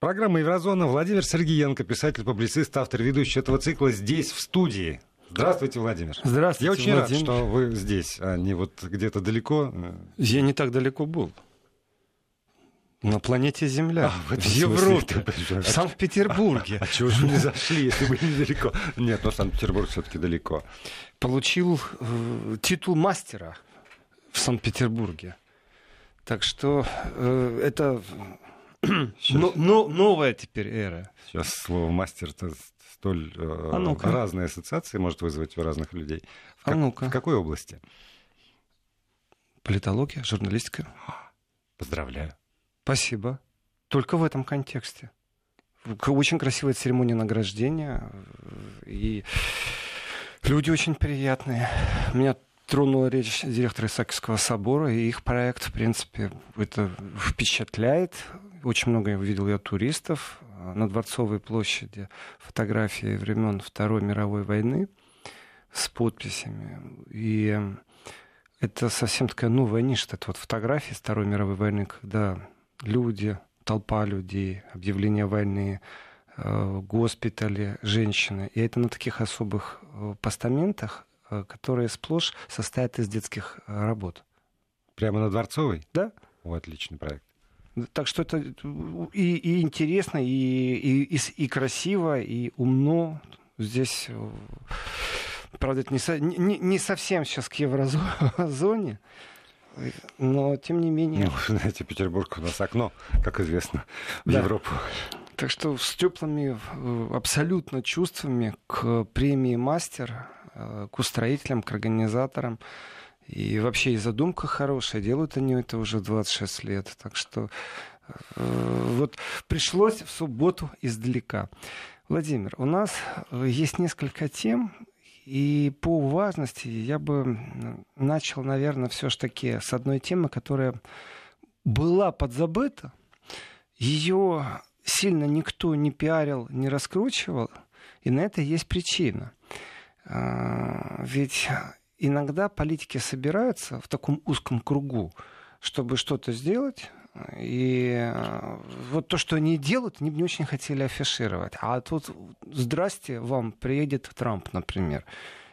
Программа «Еврозона». Владимир Сергеенко, писатель-публицист, автор, ведущий этого цикла здесь, в студии. Здравствуйте, Владимир. Здравствуйте, Я очень Владимир. рад, что вы здесь, а не вот где-то далеко. Я не так далеко был. На планете Земля, А, в в, смысле Европе, в Санкт-Петербурге. А чего же не зашли, если были недалеко? Нет, но Санкт-Петербург все-таки далеко. Получил э, титул мастера в Санкт-Петербурге. Так что э, это но- но- новая теперь эра. Сейчас слово мастер-то столь э, А ну-ка. разные ассоциации может вызвать у разных людей. В, А ну-ка. в какой области? Политология, журналистика. Поздравляю. Спасибо. Только в этом контексте. Очень красивая церемония награждения. э, И люди очень приятные. Меня тронула речь директора Исаакиевского собора, и их проект, в принципе, это впечатляет. Очень много я увидел я туристов э, на Дворцовой площади, фотографии времен Второй мировой войны с подписями. И это совсем такая новая ниша, это вот фотографии Второй мировой войны, когда люди, толпа людей, объявление войны, э, госпитали, женщины. И это на таких особых э, постаментах, э, которые сплошь состоят из детских работ. Прямо на Дворцовой? Да? О, отличный проект. Так что это и, и интересно, и, и, и, красиво, и умно. Здесь, правда, это не, со- не, не- не совсем сейчас к еврозоне, но тем не менее. Ну, знаете, Петербург у нас окно, как известно, в Да. Европу. Так что с теплыми э, абсолютно чувствами к премии мастер, э, к устроителям, к организаторам. И вообще и задумка хорошая. Делают они это уже 26 лет. Так что э, вот пришлось в субботу издалека. Владимир, у нас э, есть несколько тем, и по важности я бы начал, наверное, все ж таки с одной темы, которая была подзабыта. Ее сильно никто не пиарил, не раскручивал, и на это есть причина. А, Ведь иногда политики собираются в таком узком кругу, чтобы что-то сделать, и э, вот то, что они делают, они бы не очень хотели афишировать. А тут, здрасте, вам приедет Трамп, например.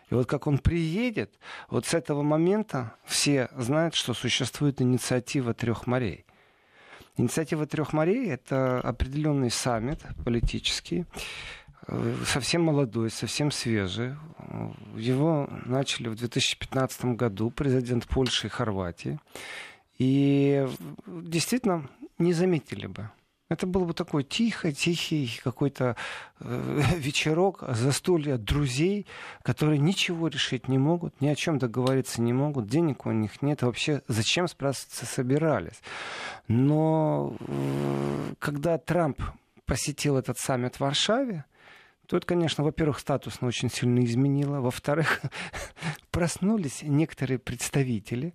И вот как он приедет, вот с этого момента все знают, что существует инициатива трех морей. Инициатива трех морей это определенный саммит политический, совсем молодой, совсем свежий. Э, Его начали в 2015 году президент Польши и Хорватии. И действительно не заметили бы. Это был бы такой тихо, тихий какой-то э, вечерок, застолье друзей, которые ничего решить не могут, ни о чем договориться не могут, денег у них нет, вообще зачем, спрашивается, собирались. Но э, когда Трамп посетил этот саммит в Варшаве, это, конечно, во-первых, статусно очень сильно изменило. Во-вторых, проснулись некоторые представители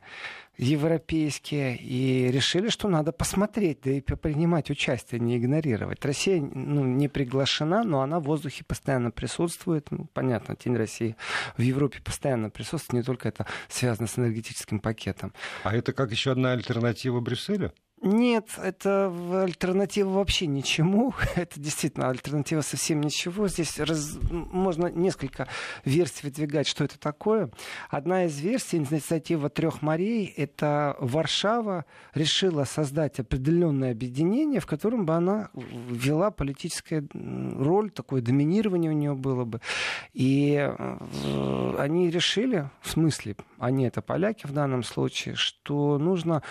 европейские и решили, что надо посмотреть, да и принимать участие, не игнорировать. Россия ну, не приглашена, но она в воздухе постоянно присутствует. Ну, понятно, Тень России в Европе постоянно присутствует, не только это связано с энергетическим пакетом. А это как еще одна альтернатива Брюсселю? Нет, это альтернатива вообще ничему. Это действительно альтернатива совсем ничего. Здесь раз- можно несколько версий выдвигать, что это такое. Одна из версий, инициатива трех морей, это Варшава решила создать определенное объединение, в котором бы она вела политическую роль, такое доминирование у нее было бы. И э, они решили, в смысле, они это поляки в данном случае, что нужно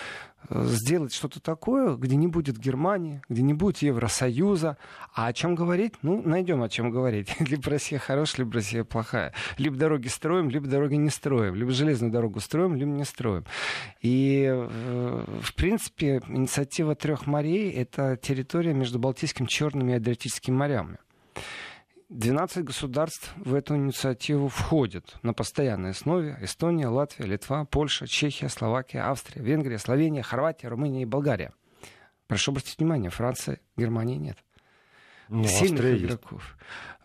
сделать что-то такое, где не будет Германии, где не будет Евросоюза. А о чем говорить? Ну, найдем о чем говорить. Либо Россия хорошая, либо Россия плохая. Либо дороги строим, либо дороги не строим. Либо железную дорогу строим, либо не строим. И, э, в принципе, инициатива трех морей — это территория между Балтийским, Черным и Адриатическим морями. 12 государств в эту инициативу входят на постоянной основе. Эстония, Латвия, Литва, Польша, Чехия, Словакия, Австрия, Венгрия, Словения, Хорватия, Румыния и Болгария. Прошу обратить внимание, Франции, Германии нет. Ну, сильных Австрия игроков.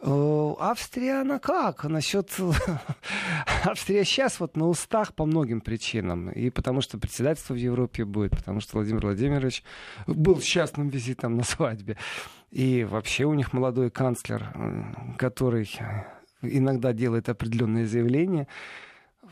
Э, Австрия, она как? Насчет... Австрия сейчас вот на устах по многим причинам. И потому что председательство в Европе будет, потому что Владимир Владимирович был с частным визитом на свадьбе. И вообще у них молодой канцлер, который иногда делает определенные заявления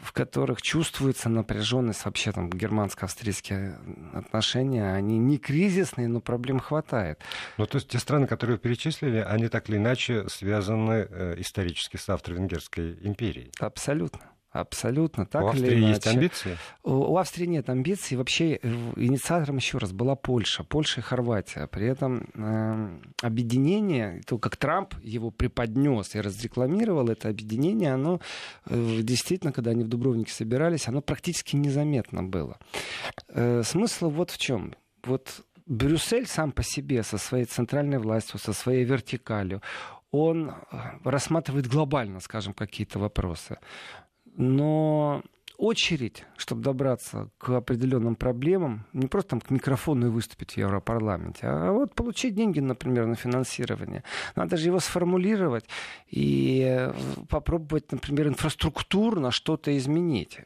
в которых чувствуется напряженность вообще там германско-австрийские отношения. Они не кризисные, но проблем хватает. Ну, то есть те страны, которые вы перечислили, они так или иначе связаны э, исторически с Австро-Венгерской империей. Абсолютно. Абсолютно так У Австрии или иначе. есть амбиции? У, Австрии нет амбиций. Вообще э, инициатором еще раз была Польша, Польша и Хорватия. При этом э, объединение, то как Трамп его преподнес и разрекламировал, это объединение, оно э, действительно, когда они в Дубровнике собирались, оно практически незаметно было. Э, смысл вот в чем. Вот Брюссель сам по себе со своей центральной властью, со своей вертикалью, он э, рассматривает глобально, скажем, какие-то вопросы но очередь, чтобы добраться к определенным проблемам, не просто там к микрофону и выступить в Европарламенте, а вот получить деньги, например, на финансирование. Надо же его сформулировать и э, попробовать, например, инфраструктурно что-то изменить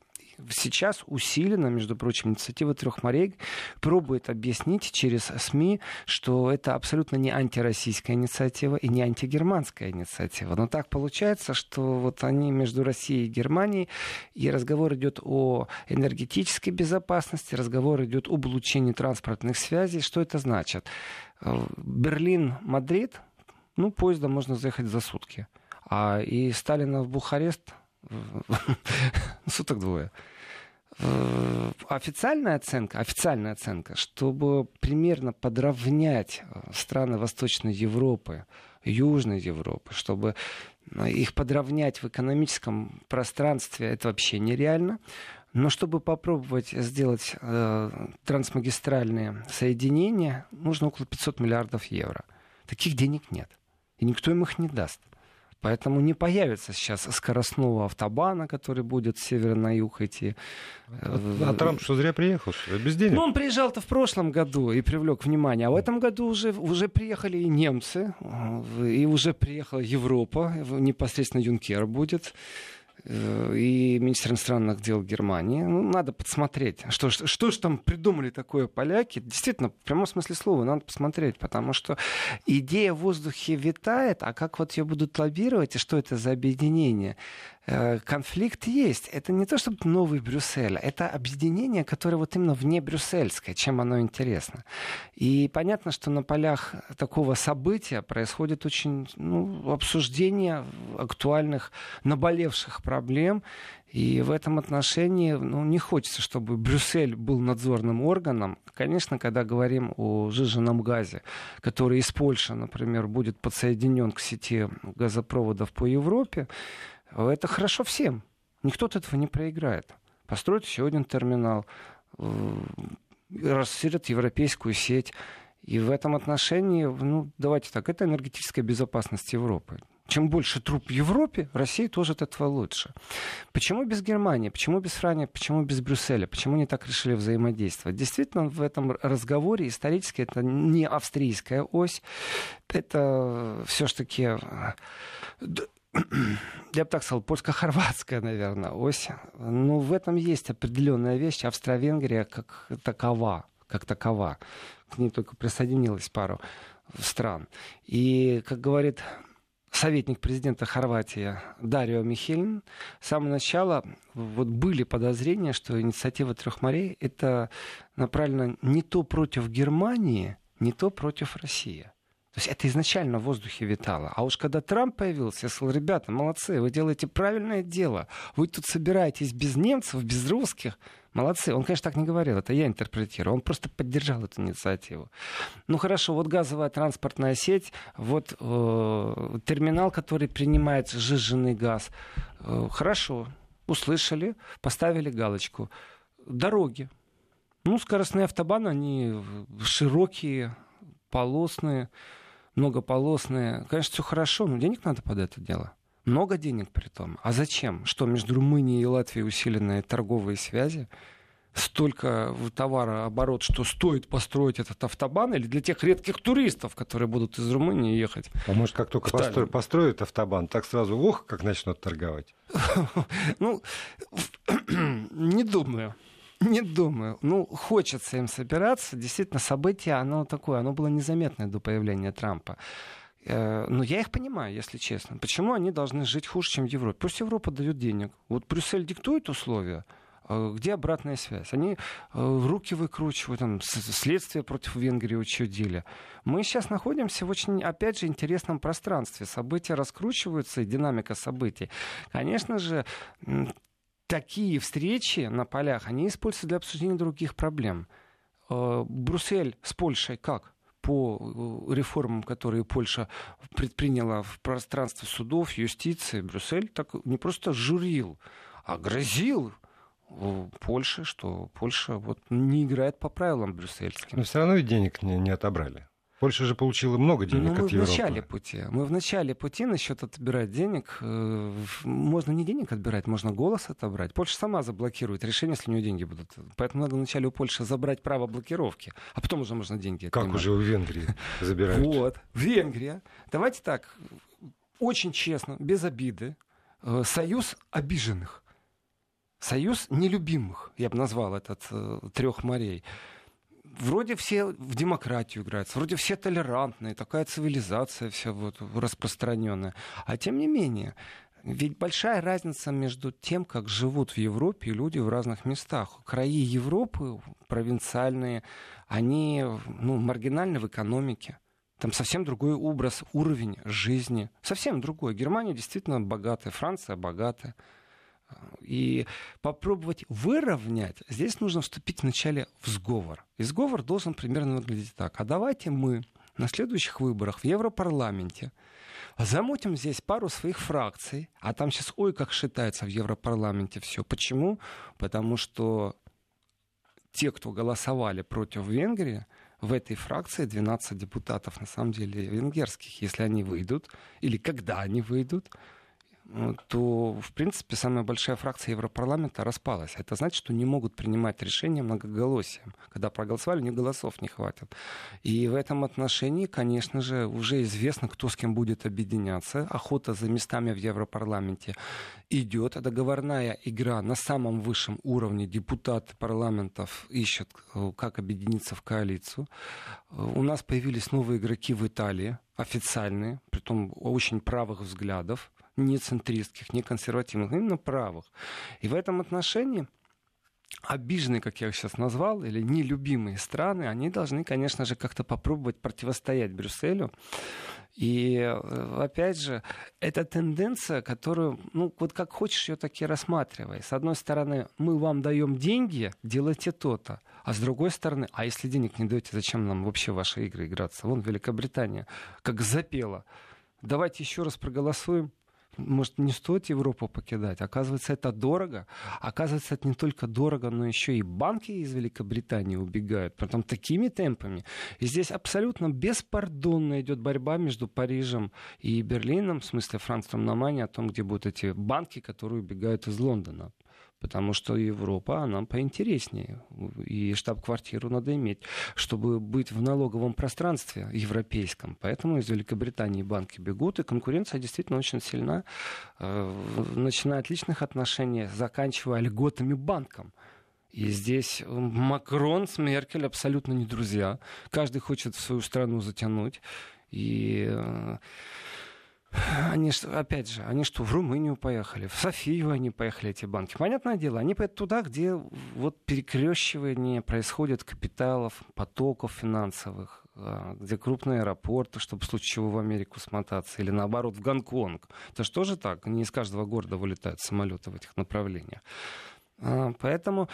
сейчас усиленно, между прочим, инициатива трех морей пробует объяснить через СМИ, что это абсолютно не антироссийская инициатива и не антигерманская инициатива. Но так получается, что вот они между Россией и Германией, и разговор идет о энергетической безопасности, разговор идет об улучшении транспортных связей. Что это значит? Берлин-Мадрид, ну, поездом можно заехать за сутки. А и Сталина в Бухарест суток двое. Э, официальная оценка, официальная оценка, чтобы примерно подровнять э, страны Восточной Европы, Южной Европы, чтобы э, их подровнять в экономическом пространстве, это вообще нереально. Но чтобы попробовать сделать э, трансмагистральные соединения, нужно около 500 миллиардов евро. Таких денег нет. И никто им их не даст. Поэтому не появится сейчас скоростного автобана, который будет с севера на юг идти. А, а Трамп что, зря приехал? Что, без денег? Ну, он приезжал-то в прошлом году и привлек внимание. А в этом году уже, уже приехали и немцы, и уже приехала Европа. Непосредственно Юнкер будет. Э, и министр иностранных дел Германии. Ну, надо подсмотреть, что, что, что же там придумали такое поляки. Действительно, в прямом смысле слова, надо посмотреть, потому что идея в воздухе витает, а как вот ее будут лоббировать, и что это за объединение? Э, конфликт есть. Это не то, чтобы новый Брюссель, это объединение, которое вот именно вне брюссельское, чем оно интересно. И понятно, что на полях такого события происходит очень ну, обсуждение актуальных, наболевших проблем. И в этом отношении ну, не хочется, чтобы Брюссель был надзорным органом. Конечно, когда говорим о жиженном газе, который из Польши, например, будет подсоединен к сети газопроводов по Европе, это хорошо всем. Никто от этого не проиграет. Построят еще один терминал, э, расширят европейскую сеть. И в этом отношении, ну, давайте так, это энергетическая безопасность Европы. Чем больше труп в Европе, России тоже от этого лучше. Почему без Германии? Почему без Франции? Почему без Брюсселя? Почему не так решили взаимодействовать? Действительно, в этом разговоре исторически это не австрийская ось. Это все-таки я бы так сказал, польско-хорватская, наверное, ось. Ну, в этом есть определенная вещь. Австро-Венгрия как такова, как такова. К ней только присоединилась пару стран. И, как говорит советник президента Хорватии Дарио Михелин, с самого начала вот были подозрения, что инициатива трех морей это направлена не то против Германии, не то против России. То есть это изначально в воздухе витало. А уж когда Трамп появился, я сказал, ребята, молодцы, вы делаете правильное дело. Вы тут собираетесь без немцев, без русских. Молодцы. Он, конечно, так не говорил, это я интерпретирую. Он просто поддержал эту инициативу. Ну хорошо, вот газовая транспортная сеть, вот э, терминал, который принимает сжиженный газ. Э, хорошо, услышали, поставили галочку. Дороги. Ну, скоростные автобаны, они широкие, полосные многополосные. Конечно, все хорошо, но денег надо под это дело. Много денег при том. А зачем? Что между Румынией и Латвией усиленные торговые связи? столько товара оборот, что стоит построить этот автобан, или для тех редких туристов, которые будут из Румынии ехать. А может, как только постро... построят автобан, так сразу, ох, как начнут торговать? Ну, не думаю. Не думаю. Ну, хочется им собираться. Действительно, событие, оно такое, оно было незаметное до появления Трампа. Э, но я их понимаю, если честно. Почему они должны жить хуже, чем в Европе? Пусть Европа дает денег. Вот Брюссель диктует условия, а где обратная связь? Они э, руки выкручивают, там, следствие против Венгрии учудили. Мы сейчас находимся в очень, опять же, интересном пространстве. События раскручиваются, и динамика событий. Конечно же, такие встречи на полях, они используются для обсуждения других проблем. Э, Брюссель с Польшей как? по э, реформам, которые Польша предприняла в пространстве судов, юстиции, Брюссель так не просто журил, а грозил Польши, что Польша вот не играет по правилам брюссельским. Но все равно и денег не, не отобрали. Польша же получила много денег ну, от мы в начале пути. Мы в начале пути насчет отбирать денег. Э, можно не денег отбирать, можно голос отобрать. Польша сама заблокирует решение, если у нее деньги будут. Поэтому надо вначале у Польши забрать право блокировки, а потом уже можно деньги Как уже у Венгрии забирают. Вот. Венгрия. Давайте так, очень честно, без обиды. Э, союз обиженных. Союз нелюбимых, я бы назвал этот э, трех морей. Вроде все в демократию играют, вроде все толерантные, такая цивилизация вся вот распространенная. А тем не менее, ведь большая разница между тем, как живут в Европе люди в разных местах. Краи Европы, провинциальные, они ну, маргинальны в экономике. Там совсем другой образ, уровень жизни. Совсем другой. Германия действительно богатая, Франция богатая и попробовать выровнять, здесь нужно вступить вначале в сговор. И сговор должен примерно выглядеть так. А давайте мы на следующих выборах в Европарламенте замутим здесь пару своих фракций, а там сейчас ой как считается в Европарламенте все. Почему? Потому что те, кто голосовали против Венгрии, в этой фракции 12 депутатов, на самом деле, венгерских. Если они выйдут, или когда они выйдут, то, в принципе, самая большая фракция Европарламента распалась. Это значит, что не могут принимать решения многоголосием. Когда проголосовали, ни голосов не хватит. И в этом отношении, конечно же, уже известно, кто с кем будет объединяться. Охота за местами в Европарламенте идет. Договорная игра на самом высшем уровне. Депутаты парламентов ищут, э, как объединиться в коалицию. Э, у нас появились новые игроки в Италии, официальные, притом очень правых взглядов не центристских, не консервативных, именно правых. И в этом отношении обиженные, как я их сейчас назвал, или нелюбимые страны, они должны, конечно же, как-то попробовать противостоять Брюсселю. И, э, опять же, это тенденция, которую, ну, вот как хочешь ее так и рассматривай. С одной стороны, мы вам даем деньги, делайте то-то. А с другой стороны, а если денег не даете, зачем нам вообще ваши игры играться? Вон Великобритания как запела. Давайте еще раз проголосуем может, не стоит Европу покидать. Оказывается, это дорого. Оказывается, это не только дорого, но еще и банки из Великобритании убегают. Притом такими темпами. И здесь абсолютно беспардонно идет борьба между Парижем и Берлином, в смысле Франкфуртом на Мане, о том, где будут эти банки, которые убегают из Лондона потому что Европа, она поинтереснее. И штаб-квартиру надо иметь, чтобы быть в налоговом пространстве европейском. Поэтому из Великобритании банки бегут, и конкуренция действительно очень сильна, э, начиная от личных отношений, заканчивая льготами банкам. И здесь Макрон с Меркель абсолютно не друзья. Каждый хочет свою страну затянуть. И э, они что, опять же, они что, в Румынию поехали, в Софию они поехали, эти банки. Понятное дело, они поедут туда, где вот перекрещивание происходит капиталов, потоков финансовых, а, где крупные аэропорты, чтобы в случае чего в Америку смотаться, или наоборот в Гонконг. Это же тоже так, не из каждого города вылетают самолеты в этих направлениях. А, поэтому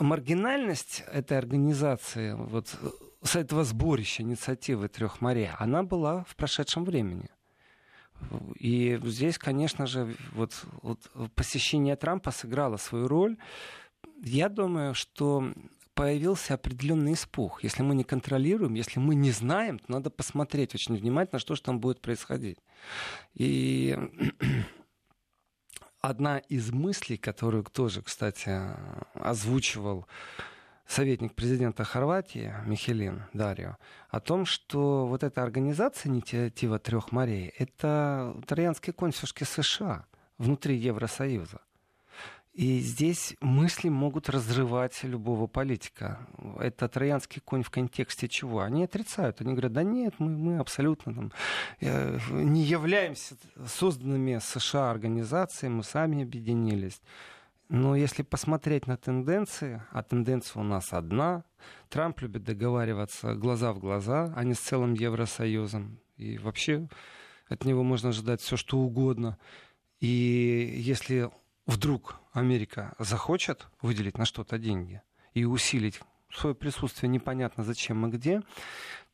маргинальность этой организации, вот с этого сборища инициативы трех морей, она была в прошедшем времени. И здесь, конечно же, вот, вот посещение Трампа сыграло свою роль. Я думаю, что появился определенный испуг. Если мы не контролируем, если мы не знаем, то надо посмотреть очень внимательно, что же там будет происходить. И одна из мыслей, которую тоже, кстати, озвучивал советник президента Хорватии Михелин Дарио о том, что вот эта организация инициатива трех морей это итальянские консульские США внутри Евросоюза. И здесь мысли могут разрывать любого политика. Это троянский конь в контексте чего? Они отрицают. Они говорят, да нет, мы, мы абсолютно там, э, не являемся созданными США организацией, мы сами объединились. Но если посмотреть на тенденции, а тенденция у нас одна, Трамп любит договариваться глаза в глаза, а не с целым Евросоюзом. И вообще от него можно ожидать все, что угодно. И если вдруг Америка захочет выделить на что-то деньги и усилить свое присутствие непонятно зачем и где,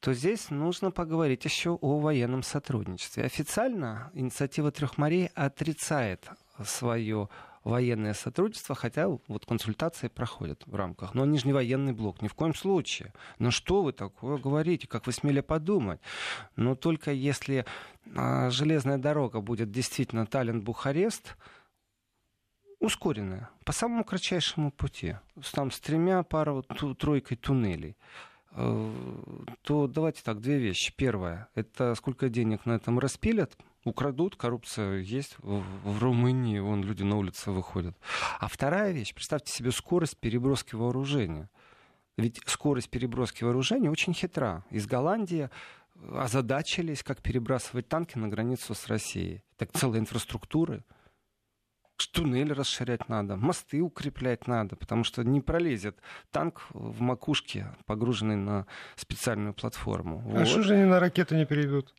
то здесь нужно поговорить еще о военном сотрудничестве. Официально инициатива трех морей отрицает свое военное сотрудничество, хотя вот консультации проходят в рамках. Но они же не военный блок, ни в коем случае. Но что вы такое говорите, как вы смели подумать? Но только если а, железная дорога будет действительно Таллин-Бухарест, ускоренная, по самому кратчайшему пути, там с тремя парой, тройкой туннелей, э, то давайте так, две вещи. Первое, это сколько денег на этом распилят, украдут, коррупция есть. В, в Румынии вон люди на улице выходят. А вторая вещь, представьте себе скорость переброски вооружения. Ведь скорость переброски вооружения очень хитра. Из Голландии озадачились, как перебрасывать танки на границу с Россией. Так целая инфраструктура туннель расширять надо, мосты укреплять надо, потому что не пролезет танк в макушке, погруженный на специальную платформу. А вот. что же они на ракеты не перейдут?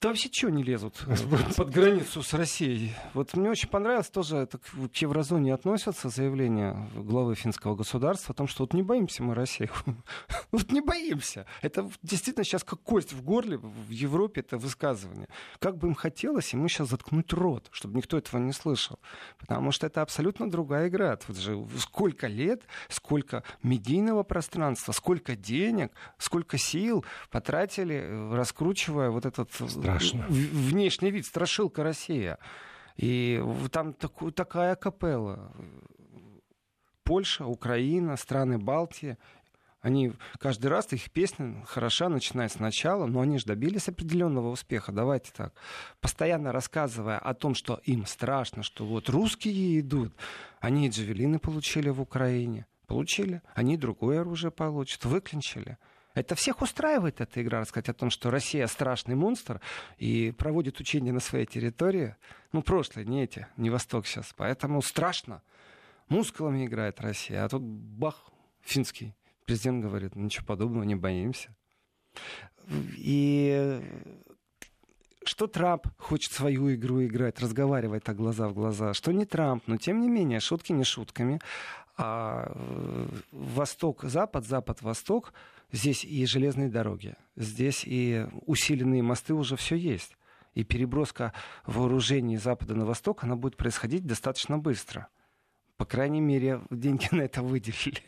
Да вообще чего не лезут э, под границу с Россией? Вот мне очень понравилось тоже, это к еврозоне относятся заявление главы финского государства о том, что вот не боимся мы России. вот не боимся. Это действительно сейчас как кость в горле в Европе это высказывание. Как бы им хотелось ему сейчас заткнуть рот, чтобы никто этого не слышал. Потому что это абсолютно другая игра. Вот же сколько лет, сколько медийного пространства, сколько денег, сколько сил потратили, э, раскручивая вот этот Страшно. внешний вид, страшилка Россия. И там такую, такая капелла. Польша, Украина, страны Балтии. Они каждый раз, их песня хороша, начиная сначала, но они же добились определенного успеха. Давайте так. Постоянно рассказывая о том, что им страшно, что вот русские идут. Они и джавелины получили в Украине. Получили. Они другое оружие получат. Выклинчили. Это всех устраивает эта игра, рассказать о том, что Россия страшный монстр и проводит учения на своей территории. Ну, прошлое, не эти, не Восток сейчас. Поэтому страшно. Мускулами играет Россия. А тут бах, финский президент говорит, ничего подобного, не боимся. И что Трамп хочет свою игру играть, разговаривать так глаза в глаза, что не Трамп, но тем не менее, шутки не шутками. А э, Восток-Запад, Запад-Восток — Здесь и железные дороги, здесь и усиленные мосты уже все есть. И переброска вооружений запада на восток, она будет происходить достаточно быстро. По крайней мере, деньги на это выделили.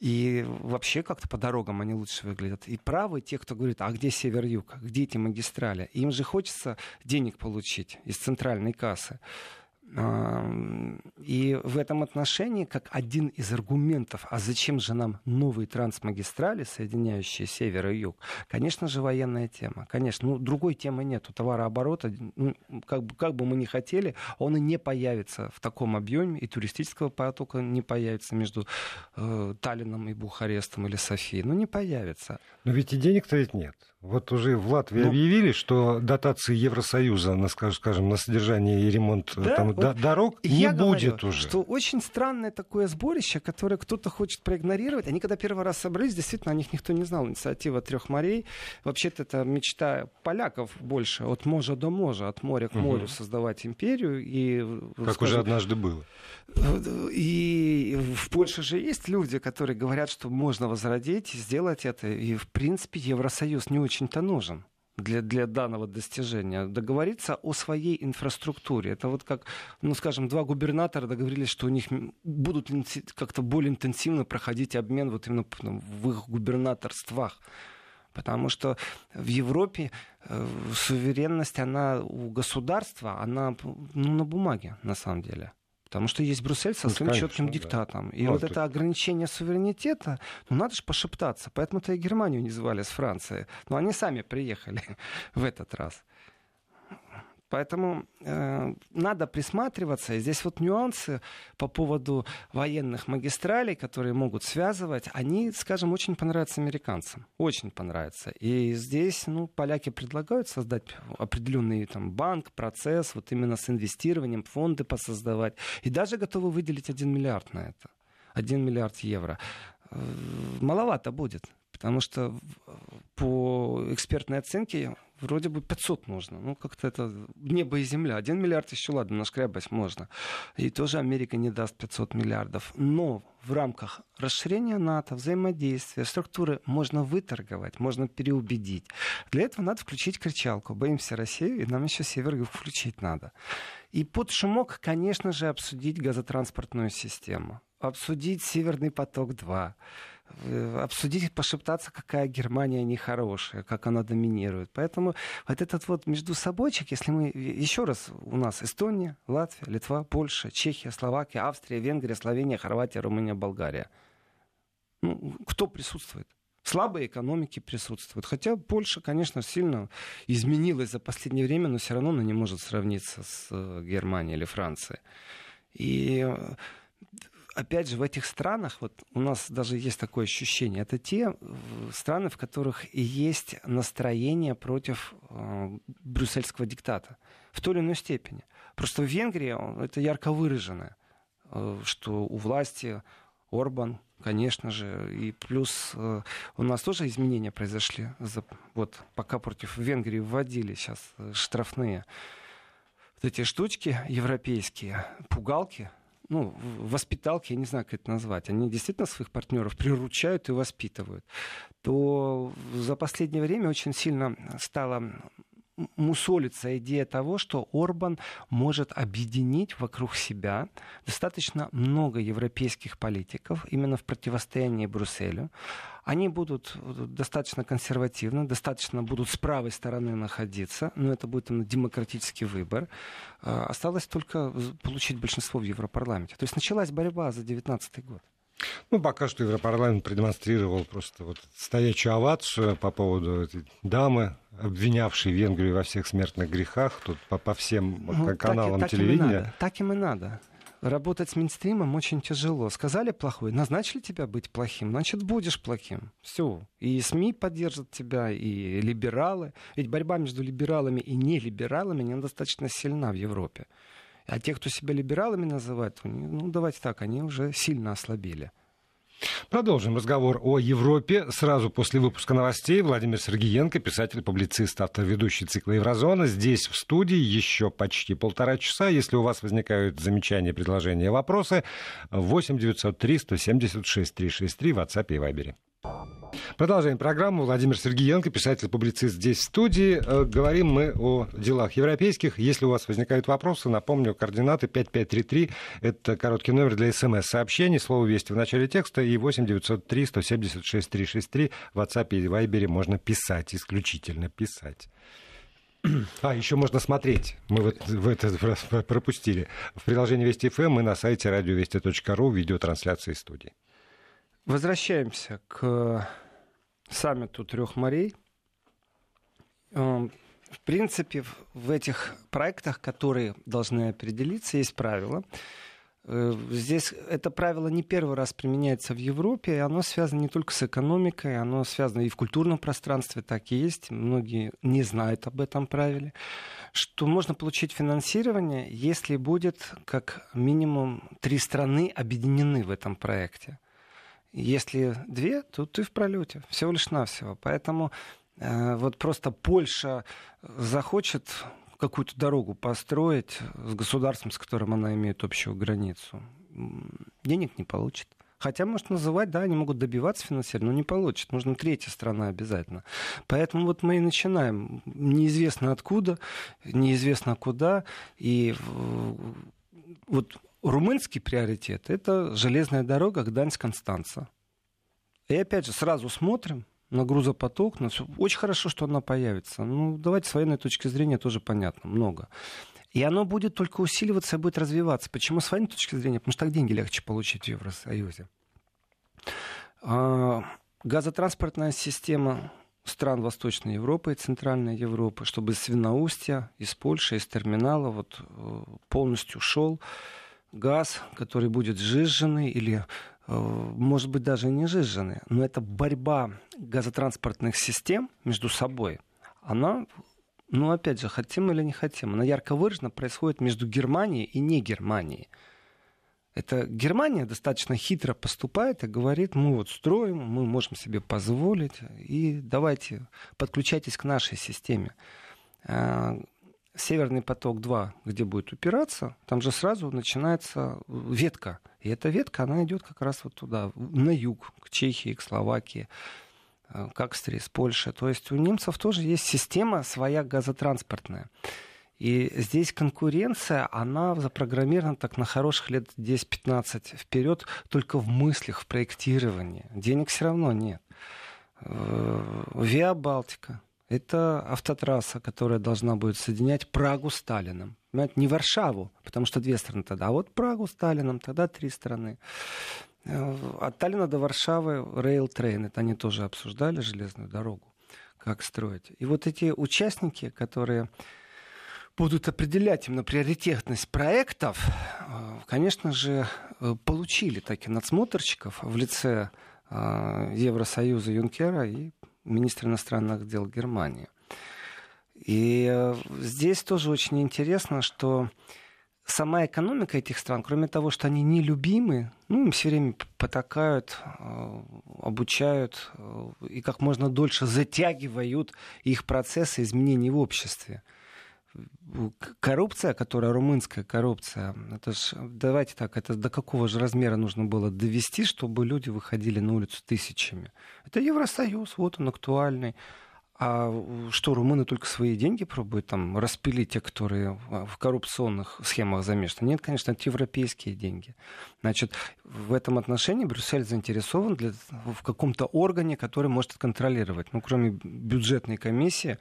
И вообще как-то по дорогам они лучше выглядят. И правы те, кто говорит, а где север-юг, где эти магистрали? Им же хочется денег получить из центральной кассы. И в этом отношении, как один из аргументов, а зачем же нам новые трансмагистрали, соединяющие север и юг, конечно же, военная тема. Конечно, ну, другой темы нет. Товарооборота, ну, как, бы, как бы мы ни хотели, он и не появится в таком объеме, и туристического потока не появится между э, Таллином и Бухарестом или Софией. Ну, не появится. Но ведь и денег-то ведь нет. Вот уже в Латвии ну, объявили, что дотации Евросоюза, на, скажем, на содержание и ремонт да, там, вот дорог не будет говорю, уже. Что очень странное такое сборище, которое кто-то хочет проигнорировать. Они когда первый раз собрались, действительно, о них никто не знал. Инициатива трех морей. Вообще-то это мечта поляков больше. От моря до моря, от моря к морю угу. создавать империю. И, как скажем, уже однажды было. И в Польше же есть люди, которые говорят, что можно возродить, сделать это. И, в принципе, Евросоюз не очень-то нужен для, для данного достижения. Договориться о своей инфраструктуре. Это вот как, ну, скажем, два губернатора договорились, что у них будут как-то более интенсивно проходить обмен вот именно в их губернаторствах. Потому что в Европе э, суверенность, она у государства, она ну, на бумаге, на самом деле. Потому что есть Брюссель со ну, своим конечно, четким диктатом. Да. И ну, вот это ограничение суверенитета, ну надо же пошептаться. Поэтому-то и Германию не звали с Франции. Но они сами приехали в этот раз. Поэтому э, надо присматриваться. И здесь вот нюансы по поводу военных магистралей, которые могут связывать, они, скажем, очень понравятся американцам. Очень понравятся. И здесь, ну, поляки предлагают создать определенный там банк, процесс, вот именно с инвестированием, фонды посоздавать. И даже готовы выделить 1 миллиард на это. 1 миллиард евро. Э, маловато будет. Потому что по экспертной оценке вроде бы 500 нужно. Ну, как-то это небо и земля. Один миллиард еще, ладно, нашкрябать можно. И тоже Америка не даст 500 миллиардов. Но в рамках расширения НАТО, взаимодействия, структуры можно выторговать, можно переубедить. Для этого надо включить кричалку. Боимся Россию, и нам еще север включить надо. И под шумок, конечно же, обсудить газотранспортную систему. Обсудить Северный поток-2 Э, обсудить, пошептаться, какая Германия нехорошая, как она доминирует. Поэтому вот этот вот между собойчик, если мы еще раз у нас Эстония, Латвия, Литва, Польша, Чехия, Словакия, Австрия, Венгрия, Словения, Хорватия, Румыния, Болгария. Ну, кто присутствует? Слабые экономики присутствуют. Хотя Польша, конечно, сильно изменилась за последнее время, но все равно она не может сравниться с э, Германией или Францией. И э, опять же, в этих странах, вот у нас даже есть такое ощущение, это те страны, в которых и есть настроение против э, брюссельского диктата в той или иной степени. Просто в Венгрии это ярко выражено, э, что у власти Орбан, конечно же, и плюс э, у нас тоже изменения произошли. За, вот пока против Венгрии вводили сейчас э, штрафные вот эти штучки европейские, пугалки, ну, воспиталки, я не знаю, как это назвать, они действительно своих партнеров приручают и воспитывают, то за последнее время очень сильно стало мусолится идея того, что Орбан может объединить вокруг себя достаточно много европейских политиков именно в противостоянии Брюсселю. Они будут достаточно консервативны, достаточно будут с правой стороны находиться, но это будет именно демократический выбор. А, осталось только получить большинство в Европарламенте. То есть началась борьба за 2019 год. Ну, пока что Европарламент продемонстрировал просто вот стоячую овацию по поводу этой дамы, обвинявшей Венгрию во всех смертных грехах, тут по, по всем ну, каналам так, телевидения. Так, так им и надо. Работать с Минстримом очень тяжело. Сказали плохой, назначили тебя быть плохим, значит, будешь плохим. Все. И СМИ поддержат тебя, и либералы. Ведь борьба между либералами и нелибералами, она достаточно сильна в Европе. А те, кто себя либералами называют, ну, давайте так, они уже сильно ослабели. Продолжим разговор о Европе. Сразу после выпуска новостей Владимир Сергеенко, писатель, публицист, автор ведущий цикла «Еврозона». Здесь в студии еще почти полтора часа. Если у вас возникают замечания, предложения, вопросы, 8 903 176 363 в WhatsApp и Viber. Продолжаем программу. Владимир Сергеенко, писатель-публицист здесь в студии. Э, говорим мы о делах европейских. Если у вас возникают вопросы, напомню, координаты 5533. Это короткий номер для смс-сообщений. Слово «Вести» в начале текста и 8 903 176 363. В WhatsApp и Viber можно писать, исключительно писать. А, еще можно смотреть. Мы вот в этот раз пропустили. В приложении Вести ФМ мы на сайте радиовести.ру видеотрансляции студии. Возвращаемся к саммиту трех морей. Эм, в принципе, в этих проектах, которые должны определиться, есть правила. Э, здесь это правило не первый раз применяется в Европе, и оно связано не только с экономикой, оно связано и в культурном пространстве, так и есть. Многие не знают об этом правиле. Что можно получить финансирование, если будет как минимум три страны объединены в этом проекте. Если две, то ты в пролете. Всего лишь навсего. Поэтому э, вот просто Польша захочет какую-то дорогу построить с государством, с которым она имеет общую границу. Денег не получит. Хотя, может, называть, да, они могут добиваться финансирования, но не получат. Нужна третья страна обязательно. Поэтому вот мы и начинаем. Неизвестно откуда, неизвестно куда. И вот Румынский приоритет – это железная дорога Гданьск-Констанца. И опять же, сразу смотрим, на грузопоток. На все. Очень хорошо, что она появится. Ну, давайте с военной точки зрения тоже понятно, много. И оно будет только усиливаться и будет развиваться. Почему с военной точки зрения? Потому что так деньги легче получить в Евросоюзе. А, газотранспортная система стран Восточной Европы и Центральной Европы, чтобы из Свиноустья, из Польши, из терминала вот, э, полностью шел газ, который будет сжиженный или э, может быть даже не сжиженный, но это борьба газотранспортных систем между собой, она, ну опять же, хотим или не хотим, она ярко выражена происходит между Германией и не Германией. Это Германия достаточно хитро поступает и говорит, мы вот строим, мы можем себе позволить, и давайте подключайтесь к нашей системе. Северный поток-2, где будет упираться, там же сразу начинается ветка. И эта ветка, она идет как раз вот туда, на юг, к Чехии, к Словакии, а, к Австрии, с Польши. То есть у немцев тоже есть система своя газотранспортная. И здесь конкуренция, она запрограммирована так на хороших лет 10-15 вперед, только в мыслях, в проектировании. Денег все равно нет. Э, Виа Балтика. Это автотрасса, которая должна будет соединять Прагу с Таллином. Понимаете, не Варшаву, потому что две страны тогда, а вот Прагу с Таллином, тогда три страны. Э, от Таллина до Варшавы Rail Train, это они тоже обсуждали железную дорогу, как строить. И вот эти участники, которые будут определять именно приоритетность проектов, э, конечно же, э, получили таких надсмотрщиков в лице Евросоюза Юнкера и министра иностранных дел Германии. И здесь тоже очень интересно, что сама экономика этих стран, кроме того, что они нелюбимы, ну, им все время потакают, обучают и как можно дольше затягивают их процессы изменений в обществе коррупция, которая румынская коррупция, это ж, давайте так, это до какого же размера нужно было довести, чтобы люди выходили на улицу тысячами? Это Евросоюз, вот он актуальный. А что, румыны только свои деньги пробуют там распилить те, которые в коррупционных схемах замешаны? Нет, конечно, это европейские деньги. Значит, в этом отношении Брюссель заинтересован для, в каком-то органе, который может контролировать. Ну, кроме бюджетной комиссии,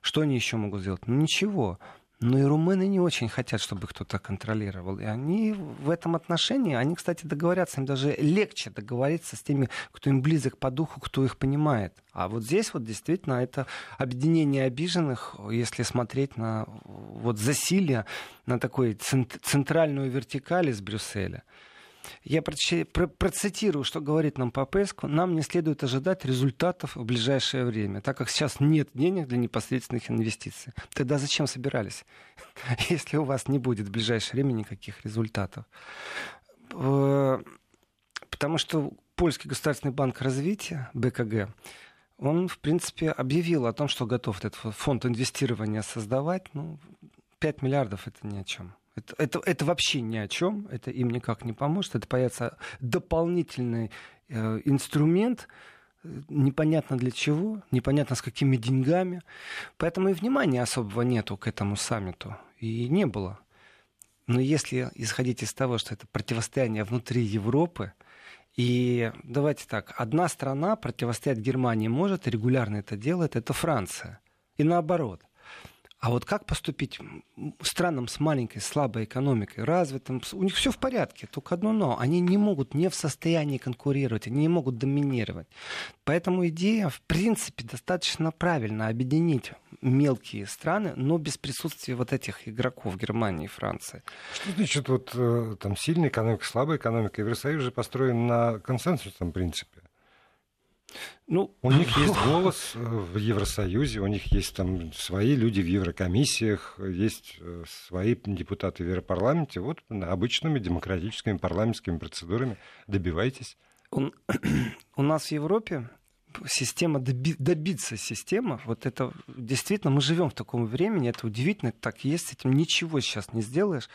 что они еще могут сделать? Ну, ничего. Но и румыны не очень хотят, чтобы кто-то контролировал. И они в этом отношении, они, кстати, договорятся, им даже легче договориться с теми, кто им близок по духу, кто их понимает. А вот здесь вот действительно это объединение обиженных, если смотреть на вот засилие, на такой центральную вертикаль из Брюсселя. Я процитирую, что говорит нам Попеску. Нам не следует ожидать результатов в ближайшее время, так как сейчас нет денег для непосредственных инвестиций. Тогда зачем собирались, если у вас не будет в ближайшее время никаких результатов? Э, потому что Польский государственный банк развития, БКГ, он, в принципе, объявил о том, что готов этот фонд инвестирования создавать. Ну, 5 миллиардов это ни о чем. Это, это, это вообще ни о чем, это им никак не поможет. Это появится дополнительный э, инструмент, э, непонятно для чего, непонятно с какими деньгами. Поэтому и внимания особого нету к этому саммиту. И не было. Но если исходить из того, что это противостояние внутри Европы, и давайте так, одна страна противостоять Германии может, и регулярно это делает, это Франция. И наоборот. А вот как поступить странам с маленькой, слабой экономикой, развитым? У них все в порядке, только одно но. Они не могут не в состоянии конкурировать, они не могут доминировать. Поэтому идея, в принципе, достаточно правильно объединить мелкие страны, но без присутствия вот этих игроков Германии и Франции. Что значит вот э, там сильная экономика, слабая экономика? Евросоюз же построен на консенсусном принципе. Ну, у них есть голос э, в Евросоюзе, у них есть там свои люди в Еврокомиссиях, есть э, свои депутаты в Европарламенте. Вот обычными демократическими парламентскими процедурами добивайтесь. У, у нас в Европе система доби, добиться система, вот это действительно мы живем в таком времени, это удивительно, так есть, с этим ничего сейчас не сделаешь.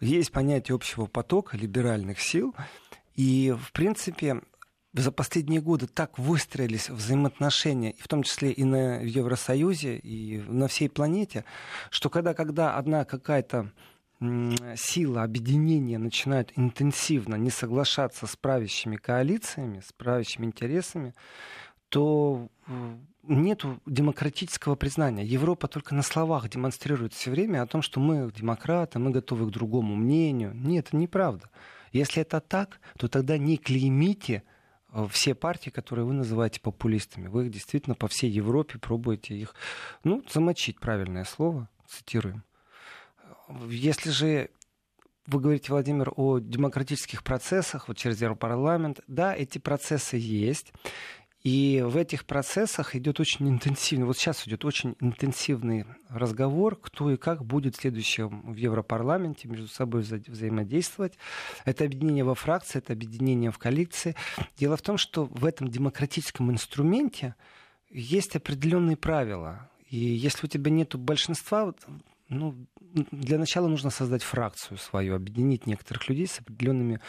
Есть понятие общего потока либеральных сил, и в принципе за последние годы так выстроились взаимоотношения, в том числе и на в Евросоюзе, и на всей планете, что когда, когда одна какая-то сила объединения начинает интенсивно не соглашаться с правящими коалициями, с правящими интересами, то нет демократического признания. Европа только на словах демонстрирует все время о том, что мы демократы, мы готовы к другому мнению. Нет, это неправда. Если это так, то тогда не клеймите э, все партии, которые вы называете популистами. Вы их действительно по всей Европе пробуете их, ну, замочить, правильное слово, цитируем. Если же вы говорите, Владимир, о демократических процессах вот через Европарламент. Да, эти процессы есть. И в этих процессах идет очень интенсивный, вот сейчас идет очень интенсивный разговор, кто и как будет в следующем в Европарламенте между собой вза- взаимодействовать. Это объединение во фракции, это объединение в коалиции. Дело в том, что в этом демократическом инструменте есть определенные правила. И если у тебя нет большинства, ну, для начала нужно создать фракцию свою, объединить некоторых людей с определенными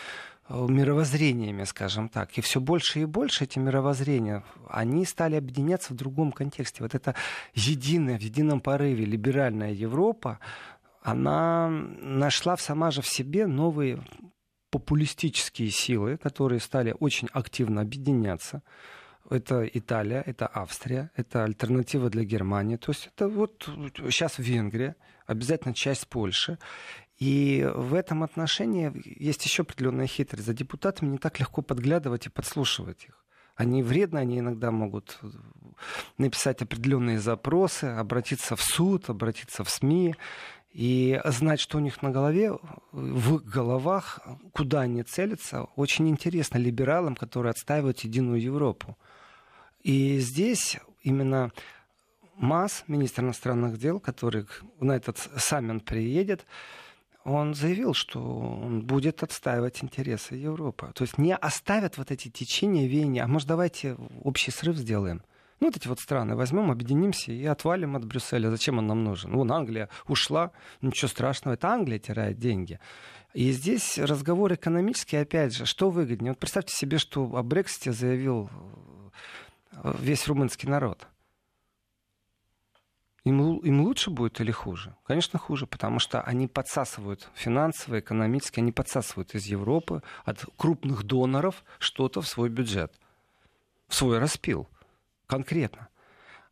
мировоззрениями, скажем так. И все больше и больше эти мировоззрения, они стали объединяться в другом контексте. Вот эта единая, в едином порыве либеральная Европа, она нашла сама же в себе новые популистические силы, которые стали очень активно объединяться. Это Италия, это Австрия, это альтернатива для Германии. То есть это вот сейчас Венгрия, обязательно часть Польши. И в этом отношении есть еще определенная хитрость. За депутатами не так легко подглядывать и подслушивать их. Они вредны, они иногда могут написать определенные запросы, обратиться в суд, обратиться в СМИ и знать, что у них на голове, в головах, куда они целятся, очень интересно либералам, которые отстаивают единую Европу. И здесь именно МАС, министр иностранных дел, который на этот саммит приедет, он заявил, что он будет отстаивать интересы Европы. То есть не оставят вот эти течения, веяния, а может давайте общий срыв сделаем. Ну, вот эти вот страны возьмем, объединимся и отвалим от Брюсселя. Зачем он нам нужен? Вон Англия ушла, ничего страшного, это Англия теряет деньги. И здесь разговор экономический, опять же, что выгоднее? Вот представьте себе, что о Брексите заявил э, весь румынский народ – им, им лучше будет или хуже? Конечно, хуже, потому что они подсасывают финансово, экономически, они подсасывают из Европы от крупных доноров что-то в свой бюджет, в свой распил, конкретно.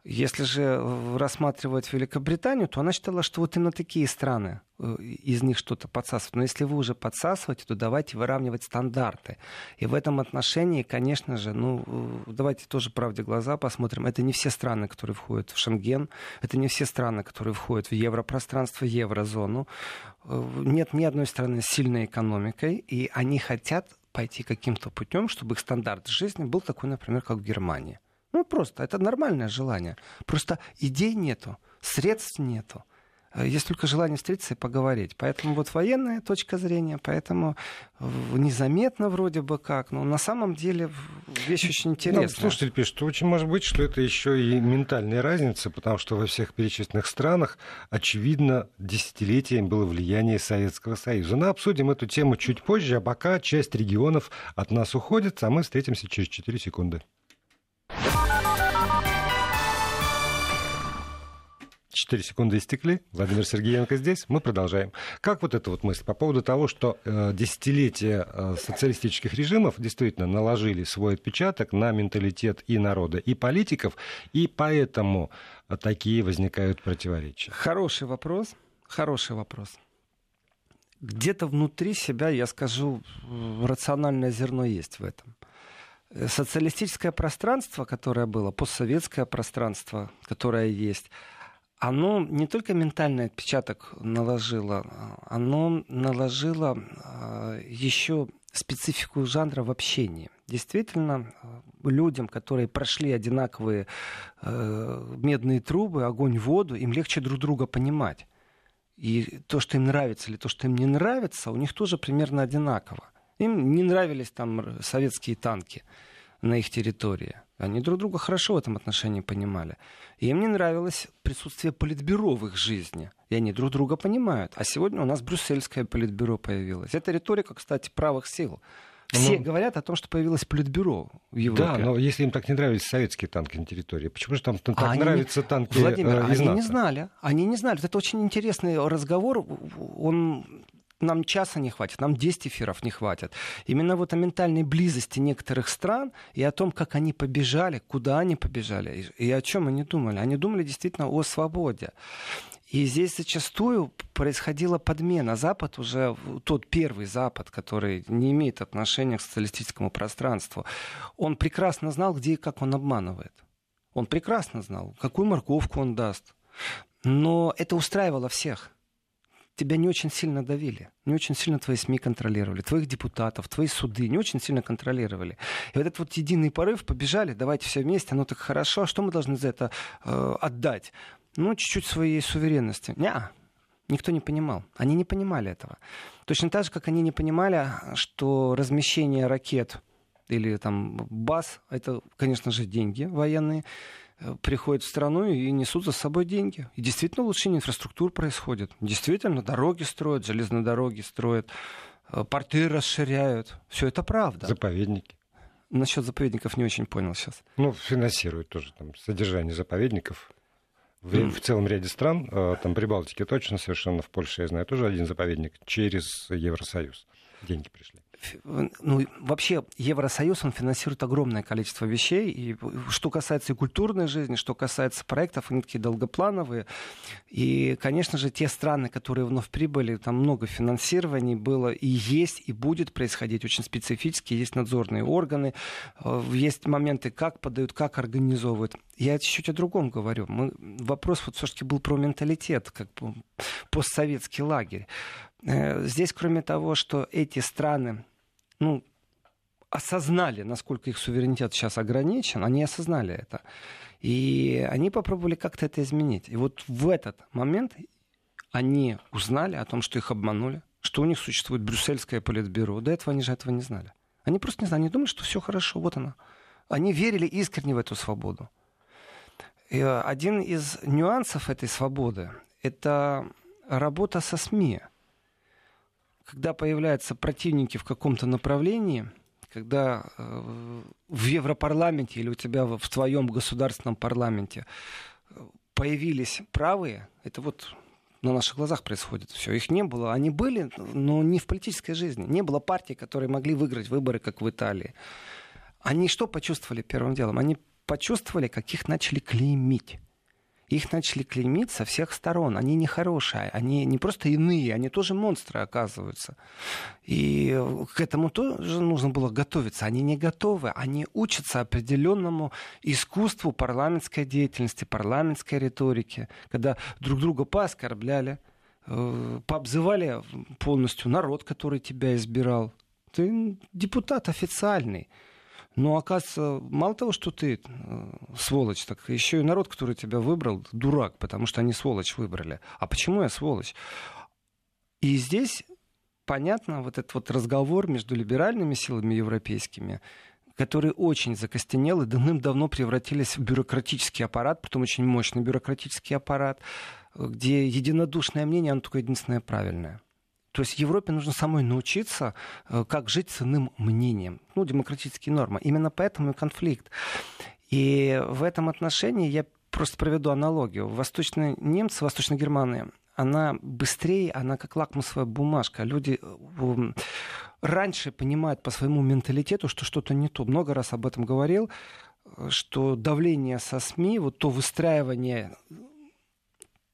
Если же э, рассматривать Великобританию, то она считала, что вот именно такие страны э, из них что-то подсасывают. Но если вы уже подсасываете, то давайте выравнивать стандарты. И в этом отношении, конечно же, ну, э, давайте тоже правде глаза посмотрим. Это не все страны, которые входят в Шенген, это не все страны, которые входят в европространство, еврозону. Нет ни одной страны с сильной экономикой, и они хотят пойти каким-то путем, чтобы их стандарт жизни был такой, например, как в Германии. Ну, просто это нормальное желание. Просто идей нету, средств нету. Э, есть только желание встретиться и поговорить. Поэтому вот военная точка зрения, поэтому незаметно вроде бы как, но на самом деле вещь очень интересная. Ну, слушатель пишет, что очень может быть, что это еще и ментальная разница, потому что во всех перечисленных странах, очевидно, десятилетиями было влияние Советского Союза. Но обсудим эту тему чуть позже, а пока часть регионов от нас уходит, а мы встретимся через 4 секунды. 4 секунды истекли. Владимир Сергеенко здесь. Мы продолжаем. Как вот эта вот мысль по поводу того, что э, десятилетия э, социалистических режимов действительно наложили свой отпечаток на менталитет и народа, и политиков, и поэтому э, такие возникают противоречия? Хороший вопрос. Хороший вопрос. Где-то внутри себя, я скажу, рациональное зерно есть в этом. Э, социалистическое пространство, которое было, постсоветское пространство, которое есть, оно не только ментальный отпечаток наложило, оно наложило а, еще специфику жанра в общении. Действительно, людям, которые прошли одинаковые э, медные трубы, огонь, воду, им легче друг друга понимать. И то, что им нравится, или то, что им не нравится, у них тоже примерно одинаково. Им не нравились там советские танки на их территории. Они друг друга хорошо в этом отношении понимали. И им не нравилось присутствие политбюро в их жизни. И они друг друга понимают. А сегодня у нас брюссельское политбюро появилось. Это риторика, кстати, правых сил. Все ну, говорят о том, что появилось политбюро в Европе. Да, но если им так не нравились советские танки на территории, почему же там так а нравятся не... танки Владимир, э, из они НАТО? не знали. Они не знали. Это очень интересный разговор. Он нам часа не хватит, нам 10 эфиров не хватит. Именно вот о ментальной близости некоторых стран и о том, как они побежали, куда они побежали, и о чем они думали. Они думали действительно о свободе. И здесь зачастую происходила подмена. Запад уже, тот первый Запад, который не имеет отношения к социалистическому пространству, он прекрасно знал, где и как он обманывает. Он прекрасно знал, какую морковку он даст. Но это устраивало всех. Тебя не очень сильно давили, не очень сильно твои СМИ контролировали, твоих депутатов, твои суды не очень сильно контролировали. И вот этот вот единый порыв, побежали, давайте все вместе, оно так хорошо, а что мы должны за это э, отдать? ну, чуть-чуть своей суверенности. Не, никто не понимал. Они не понимали этого. Точно так же, как они не понимали, что размещение ракет или там баз, это, конечно же, деньги военные, приходят в страну и несут за собой деньги. И действительно улучшение инфраструктуры происходит. Действительно, дороги строят, железные дороги строят, э, порты расширяют. Все это правда. Заповедники. Насчет заповедников не очень понял сейчас. Ну, финансируют тоже там содержание заповедников в, mm. в целом ряде стран, э, там Прибалтике точно совершенно, в Польше, я знаю, тоже один заповедник, через Евросоюз деньги пришли ну, вообще Евросоюз, он финансирует огромное количество вещей. И что касается и культурной жизни, что касается проектов, они такие долгоплановые. И, конечно же, те страны, которые вновь прибыли, там много финансирований было и есть, и будет происходить очень специфически. Есть надзорные органы, э, есть моменты, как подают, как организовывают. Я чуть-чуть о другом говорю. Мы, вопрос вот все-таки был про менталитет, как постсоветский лагерь. Э, здесь, кроме того, что эти страны ну, осознали, насколько их суверенитет сейчас ограничен, они осознали это. И они попробовали как-то это изменить. И вот в этот момент они узнали о том, что их обманули, что у них существует брюссельское политбюро. До этого они же этого не знали. Они просто не знали, они думали, что все хорошо, вот она. Они верили искренне в эту свободу. И один из нюансов этой свободы — это работа со СМИ когда появляются противники в каком-то направлении, когда э, в Европарламенте или у тебя в, твоем государственном парламенте э, появились правые, это вот на наших глазах происходит все. Их не было. Они были, но не в политической жизни. Не было партий, которые могли выиграть выборы, как в Италии. Они что почувствовали первым делом? Они почувствовали, как их начали клеймить их начали клеймить со всех сторон. Они нехорошие, они не просто иные, они тоже монстры, оказываются. И к этому тоже нужно было готовиться. Они не готовы, они учатся определенному искусству парламентской деятельности, парламентской риторики, когда друг друга пооскорбляли, э, пообзывали полностью народ, который тебя избирал. Ты депутат официальный. Но оказывается, мало того, что ты э, сволочь, так еще и народ, который тебя выбрал, дурак, потому что они сволочь выбрали. А почему я сволочь? И здесь понятно вот этот вот разговор между либеральными силами европейскими, которые очень закостенел и давным-давно превратились в бюрократический аппарат, потом очень мощный бюрократический аппарат, где единодушное мнение, оно только единственное правильное. То есть Европе нужно самой научиться, э, как жить с иным мнением. Ну, демократические нормы. Именно поэтому и конфликт. И в этом отношении я просто проведу аналогию. Восточные немцы, Восточная Германия, она быстрее, она как лакмусовая бумажка. Люди э, раньше понимают по своему менталитету, что что-то не то. Много раз об этом говорил, э, что давление со СМИ, вот то выстраивание,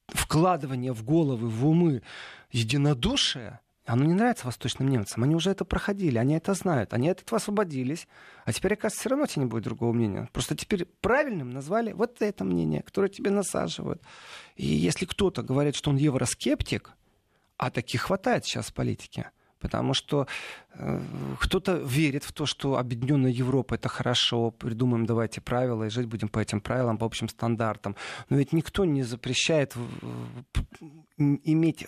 вкладывание в головы, в умы единодушие, оно не нравится восточным немцам. Они уже это проходили, они это знают, они от этого освободились. А теперь, оказывается, все равно тебе не будет другого мнения. Просто теперь правильным назвали вот это мнение, которое тебе насаживают. И если кто-то говорит, что он евроскептик, а таких хватает сейчас в политике, потому что э, кто-то верит в то, что объединенная Европа это хорошо, придумаем давайте правила и жить будем по этим правилам, по общим стандартам. Но ведь никто не запрещает иметь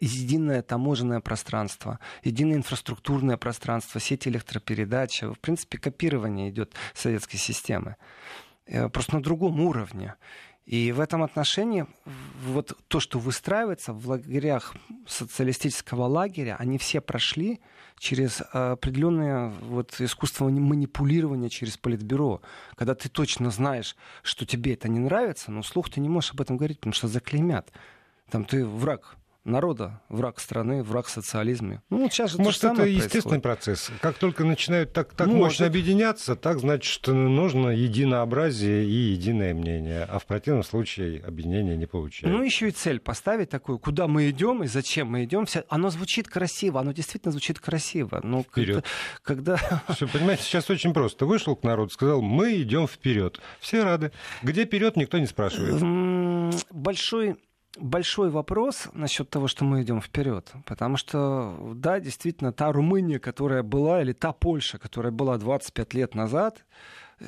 единое таможенное пространство, единое инфраструктурное пространство, сеть электропередач. В принципе, копирование идет советской системы. Э, просто на другом уровне. И в этом отношении вот то, что выстраивается в лагерях социалистического лагеря, они все прошли через определенное вот искусство манипулирования через политбюро. Когда ты точно знаешь, что тебе это не нравится, но слух ты не можешь об этом говорить, потому что заклеймят. Там ты враг народа, враг страны, враг социализма. Ну, вот сейчас же Может, это естественный процесс. Как только начинают так, так Может. мощно объединяться, так значит, что нужно единообразие и единое мнение. А в противном случае объединение не получается. Ну, еще и цель поставить такую, куда мы идем и зачем мы идем. Оно звучит красиво, оно действительно звучит красиво. Но вперед. Когда... Все, понимаете, сейчас очень просто. Вышел к народу, сказал, мы идем вперед. Все рады. Где вперед, никто не спрашивает. Большой большой вопрос насчет того, что мы идем вперед. Потому что, да, действительно, та Румыния, которая была, или та Польша, которая была 25 лет назад,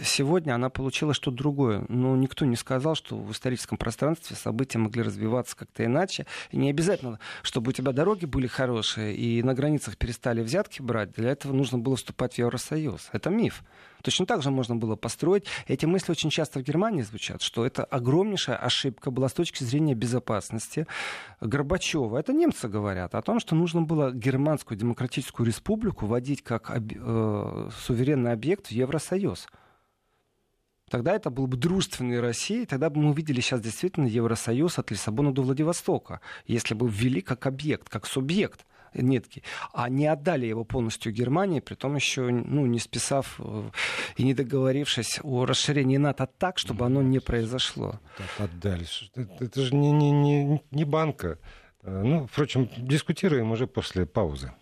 Сегодня она получила что-то другое. Но никто не сказал, что в историческом пространстве события могли развиваться как-то иначе. И не обязательно, чтобы у тебя дороги были хорошие и на границах перестали взятки брать. Для этого нужно было вступать в Евросоюз. Это миф. Точно так же можно было построить. Эти мысли очень часто в Германии звучат, что это огромнейшая ошибка была с точки зрения безопасности Горбачева. Это немцы говорят о том, что нужно было Германскую демократическую республику вводить как э, суверенный объект в Евросоюз. Тогда это был бы дружественный России, тогда бы мы увидели сейчас действительно Евросоюз от Лиссабона до Владивостока, если бы ввели как объект, как субъект нетки, а не отдали его полностью Германии, при том еще ну, не списав э, и не договорившись о расширении НАТО так, чтобы оно не произошло. Так отдали. Это, это же не, не, не, не банка. Э, ну, впрочем, дискутируем уже после паузы.